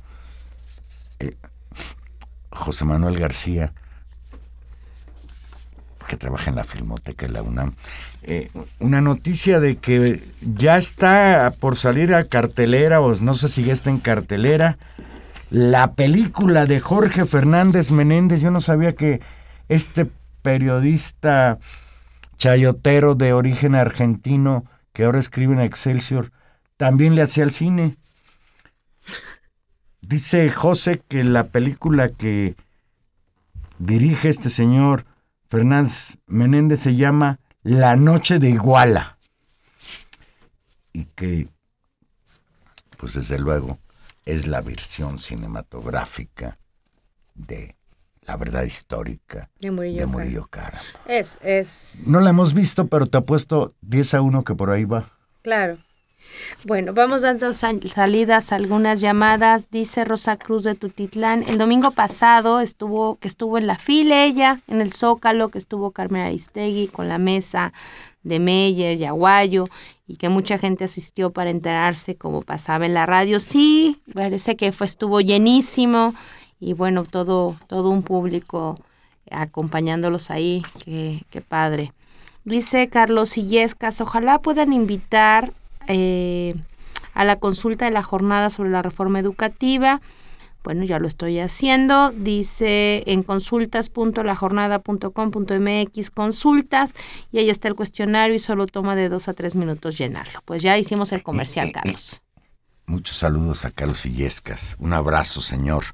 eh, José Manuel García, que trabaja en la Filmoteca de la UNAM, eh, una noticia de que ya está por salir a cartelera, o no sé si ya está en cartelera, la película de Jorge Fernández Menéndez. Yo no sabía que este periodista chayotero de origen argentino, que ahora escribe en Excelsior, también le hacía el cine. Dice José que la película que dirige este señor Fernández Menéndez se llama la Noche de Iguala. Y que, pues desde luego, es la versión cinematográfica de la verdad histórica de Murillo, Cara. Es, es... No la hemos visto, pero te apuesto 10 a 1 que por ahí va. Claro. Bueno, vamos dando salidas algunas llamadas. Dice Rosa Cruz de Tutitlán. El domingo pasado estuvo, que estuvo en la fila ella, en el Zócalo, que estuvo Carmen Aristegui con la mesa de Meyer y Aguayo, y que mucha gente asistió para enterarse cómo pasaba en la radio. Sí, parece que fue, estuvo llenísimo, y bueno, todo, todo un público acompañándolos ahí. Qué, qué padre. Dice Carlos Illescas, ojalá puedan invitar eh, a la consulta de la jornada sobre la reforma educativa. Bueno, ya lo estoy haciendo. Dice en consultas.lajornada.com.mx consultas y ahí está el cuestionario y solo toma de dos a tres minutos llenarlo. Pues ya hicimos el comercial, Carlos. Muchos saludos a Carlos Illescas. Un abrazo, señor.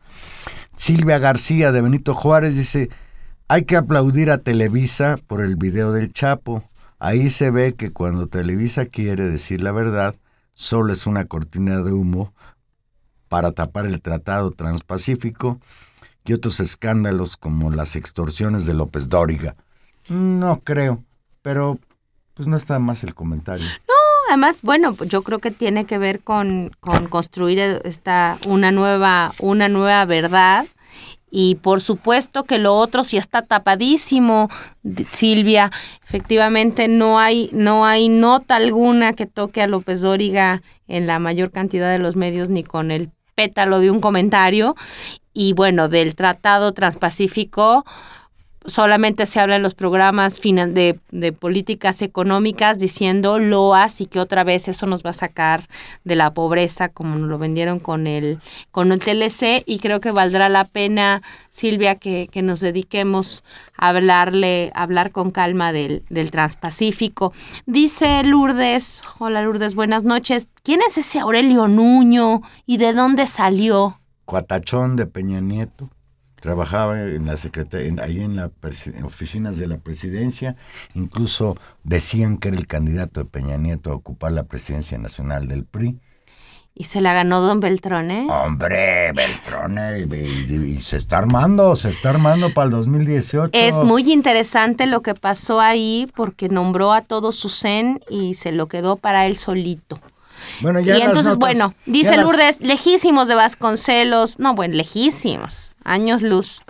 Silvia García de Benito Juárez dice, hay que aplaudir a Televisa por el video del Chapo. Ahí se ve que cuando Televisa quiere decir la verdad, solo es una cortina de humo para tapar el Tratado Transpacífico y otros escándalos como las extorsiones de López Dóriga. No creo, pero pues no está más el comentario. No, además, bueno, yo creo que tiene que ver con, con construir esta una nueva, una nueva verdad y por supuesto que lo otro sí está tapadísimo, Silvia. Efectivamente no hay, no hay nota alguna que toque a López Dóriga en la mayor cantidad de los medios ni con el pétalo de un comentario. Y bueno, del Tratado Transpacífico, solamente se habla en los programas de, de, políticas económicas diciendo loas y que otra vez eso nos va a sacar de la pobreza como nos lo vendieron con el, con el TLC y creo que valdrá la pena, Silvia, que, que nos dediquemos a hablarle, a hablar con calma del, del Transpacífico. Dice Lourdes, hola Lourdes, buenas noches, ¿quién es ese Aurelio Nuño y de dónde salió? Cuatachón de Peña Nieto trabajaba en la secretaría, ahí en las oficinas de la presidencia, incluso decían que era el candidato de Peña Nieto a ocupar la presidencia nacional del PRI. Y se la ganó don Beltrone. Hombre, Beltrone, y, se está armando, se está armando para el 2018. Es muy interesante lo que pasó ahí porque nombró a todo su zen y se lo quedó para él solito. Bueno, ya y entonces, bueno, dice Lourdes, lejísimos de Vasconcelos, no, bueno, lejísimos, años luz.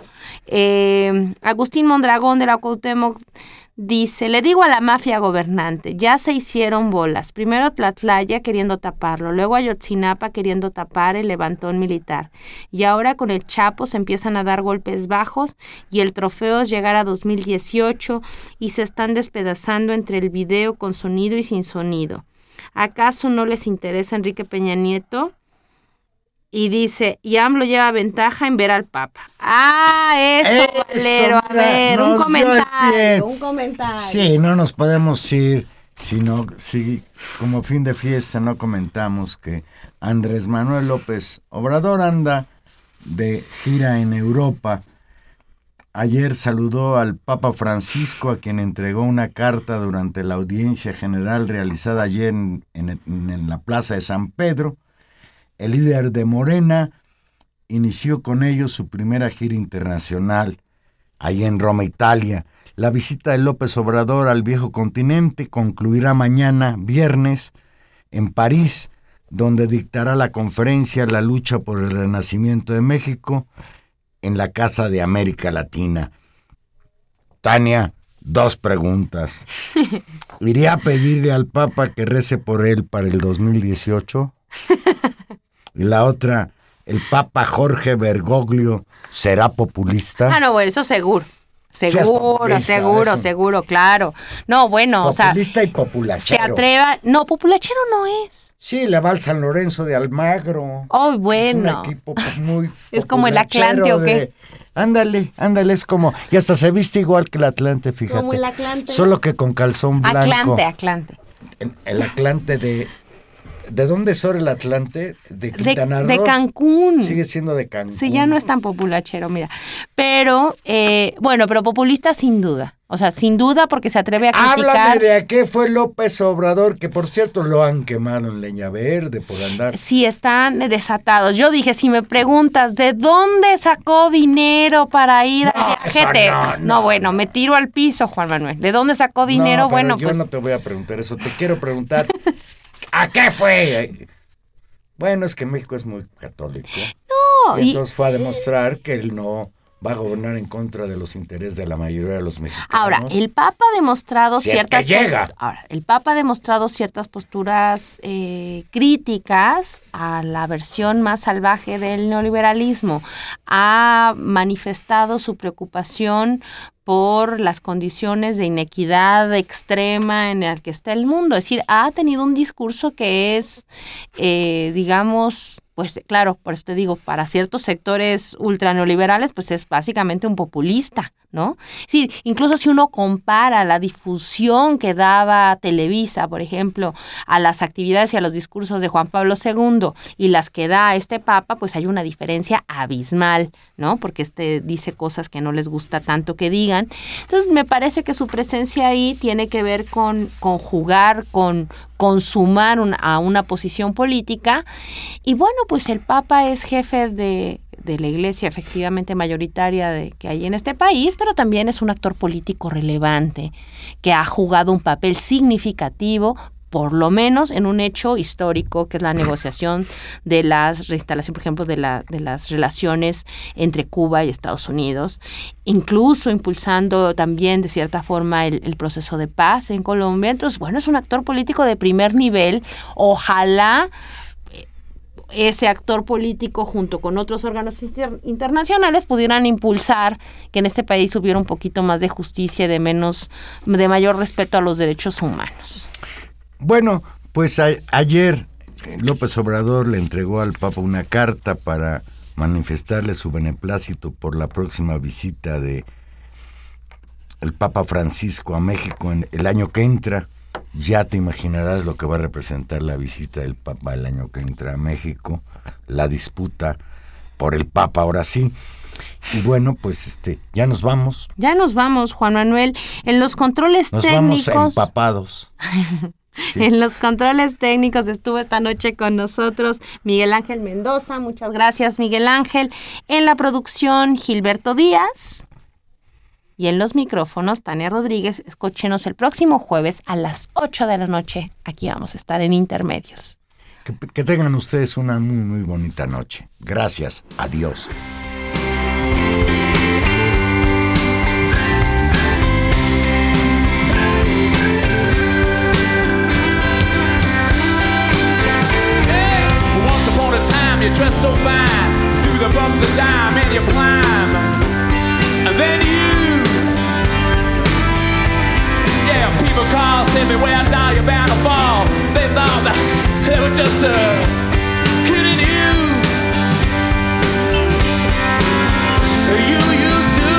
Eh, Agustín Mondragón de la Cuauhtémoc dice, le digo a la mafia gobernante, ya se hicieron bolas. Primero Tlatlaya queriendo taparlo, luego Ayotzinapa queriendo tapar el levantón militar. Y ahora con el Chapo se empiezan a dar golpes bajos y el trofeo es llegar a 2018 y se están despedazando entre el video con sonido y sin sonido. ¿Acaso no les interesa Enrique Peña Nieto? Y dice, y AMLO lleva ventaja en ver al Papa. Ah, eso, Valero. A ver, un comentario, un comentario. Sí, no nos podemos ir, sino, si como fin de fiesta no comentamos que Andrés Manuel López Obrador anda de gira en Europa Ayer saludó al Papa Francisco, a quien entregó una carta durante la audiencia general realizada ayer en, la Plaza de San Pedro. El líder de Morena inició con ellos su primera gira internacional, ahí en Roma, Italia. La visita de López Obrador al viejo continente concluirá mañana, viernes, en París, donde dictará la conferencia La lucha por el renacimiento de México, en la Casa de América Latina. Tania, dos preguntas. ¿Iría a pedirle al Papa que rece por él para el 2018? Y la otra, ¿el Papa Jorge Bergoglio será populista? Ah, no, bueno, eso seguro. Seguro, seguro, seguro, claro. No, bueno, o sea. Populista y populachero. Se atreva. No, populachero no es. Sí, le va al San Lorenzo de Almagro. Oh, bueno. Es un equipo muy. es como el Atlante o qué. Ándale, ándale, es como. Y hasta se viste igual que el Atlante, fíjate. Como el Atlante. Solo que con calzón blanco. Atlante, Atlante. el Atlante de ¿De dónde es el Atlante? De Quintana De, Cancún. Sigue siendo de Cancún. Sí, ya no es tan populachero, mira. Pero, eh, bueno, pero populista sin duda. O sea, sin duda porque se atreve a criticar. Háblame de a qué fue López Obrador, que por cierto lo han quemado en leña verde por andar. Sí, están desatados. Yo dije, si me preguntas, ¿de dónde sacó dinero para ir a viajete? No, no, bueno, me tiro al piso, Juan Manuel. ¿De dónde sacó dinero? bueno, yo pues. Yo no te voy a preguntar eso, te quiero preguntar. ¿A qué fue? Bueno, es que México es muy católico. No. Y entonces fue a demostrar que él no va a gobernar en contra de los intereses de la mayoría de los mexicanos. Ahora, el Papa ha demostrado ciertas llega. Ahora, el Papa ha demostrado ciertas posturas eh, críticas a la versión más salvaje del neoliberalismo. Ha manifestado su preocupación por las condiciones de inequidad extrema en las que está el mundo. Es decir, ha tenido un discurso que es, eh, digamos, pues claro, por eso te digo, para ciertos sectores ultraneoliberales, pues es básicamente un populista, ¿no? Sí, incluso si uno compara la difusión que daba Televisa, por ejemplo, a las actividades y a los discursos de Juan Pablo II y las que da este Papa, pues hay una diferencia abismal, ¿no? Porque este dice cosas que no les gusta tanto que digan. Entonces, me parece que su presencia ahí tiene que ver con, con jugar, con consumar a una posición política. Y bueno, pues el Papa es jefe de de la iglesia efectivamente mayoritaria de, que hay en este país, pero también es un actor político relevante que ha jugado un papel significativo por lo menos en un hecho histórico, que es la negociación de las reinstalación, por ejemplo, de, la, de las relaciones entre Cuba y Estados Unidos, incluso impulsando también, de cierta forma, el, el, proceso de paz en Colombia. Entonces, bueno, es un actor político de primer nivel. Ojalá ese actor político junto con otros órganos internacionales pudieran impulsar que en este país hubiera un poquito más de justicia y de menos de mayor respeto a los derechos humanos. Bueno, pues ayer eh, López Obrador le entregó al Papa una carta para manifestarle su beneplácito por la próxima visita de el Papa Francisco a México en el año que entra. Ya te imaginarás lo que va a representar la visita del Papa el año que entra a México, la disputa por el Papa ahora sí. Y bueno, pues este, ya nos vamos. Ya nos vamos, Juan Manuel. En los controles técnicos. Nos vamos empapados. En los controles técnicos estuvo esta noche con nosotros Miguel Ángel Mendoza. Muchas gracias, Miguel Ángel. En la producción, Gilberto Díaz. Y en los micrófonos, Tania Rodríguez, escúchenos el próximo jueves a las 8 de la noche. Aquí vamos a estar en Intermedios. Que, tengan ustedes una muy, muy bonita noche. Gracias. Adiós. so fine through the bumps of time and you climb and then you They thought they were just uh, kidding you. You used to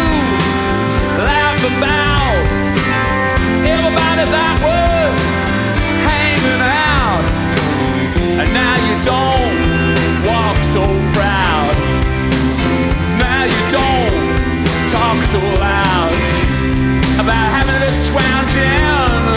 laugh about everybody that was hanging out, and now you don't walk so proud. Now you don't talk so loud about having this scrounging. finest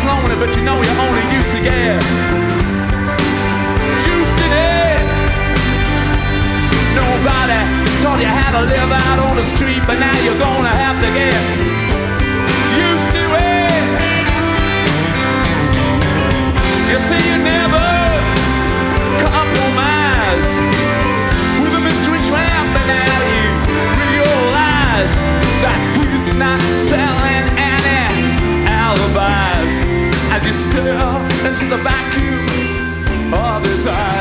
Miss Lonely, but you know you're only used to get juiced in it. Nobody taught you how to live out on the street, but now you're gonna have to get used to it. You see, you never compromise with a mystery tramp, but now you realize that he's not selling you still into the vacuum of his eyes.